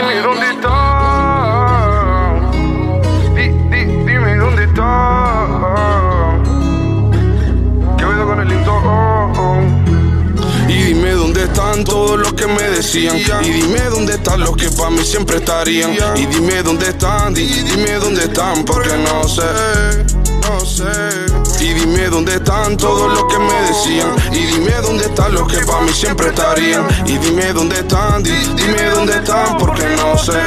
Dime dónde está. Di, di, dime dónde está. ¿Qué pedo con el lindo? Oh, oh. Y dime dónde están todos los que me decían. Y dime dónde están los que para mí siempre estarían. Y dime dónde están, di- dime dónde están, porque no sé, no sé. Y dime dónde están todos los que me decían. Y dime dónde están los que para mí siempre estarían. Y dime dónde están, di- dime dónde están, porque no sé,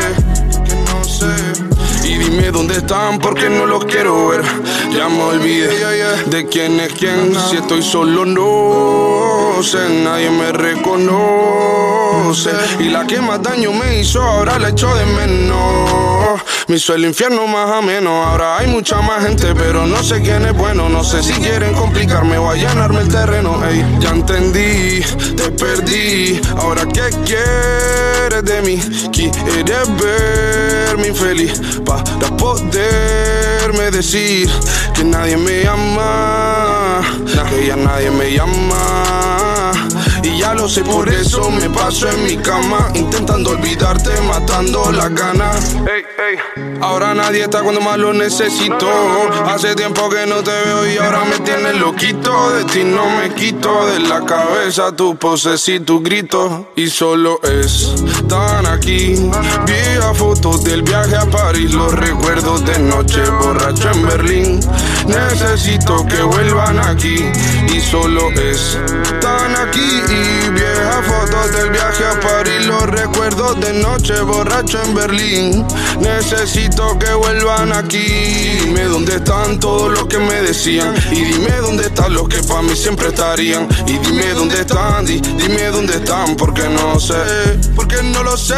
no sé. Y dime dónde están porque no los quiero ver. Ya me olvidé de quién es quién. Si estoy solo, no sé. Nadie me reconoce. Y la que más daño me hizo, ahora la echo de menos. Me hizo el infierno más ameno. Ahora hay mucha más gente, pero no sé quién es bueno. No sé si quieren complicarme o allanarme el terreno. Ey, ya entendí, te perdí. Ahora, ¿qué quieres de mí? ¿Quieres verme infeliz? Para poderme decir que nadie me ama, que ya nadie me llama. Ya lo sé, por eso me paso en mi cama, intentando olvidarte, matando las ganas. Ey, ey. Ahora nadie está cuando más lo necesito. Hace tiempo que no te veo y ahora me tienes loquito. De ti no me quito de la cabeza tu poses y tu grito. Y solo están aquí. Vía fotos del viaje a París, los recuerdos de noche borracho en Berlín. Necesito que vuelvan aquí. Y solo están aquí. Viejas fotos del viaje a París, los recuerdos de noche borracho en Berlín. Necesito que vuelvan aquí. Dime dónde están todos los que me decían. Y dime dónde están los que para mí siempre estarían. Y dime dónde están, di- dime dónde están, porque no sé, porque no lo sé.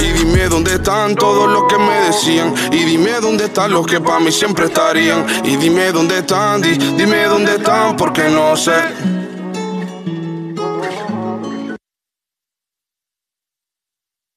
Y dime dónde están todos los que me decían. Y dime dónde están los que para mí siempre estarían. Y dime dónde están, di- dime dónde están, porque no sé.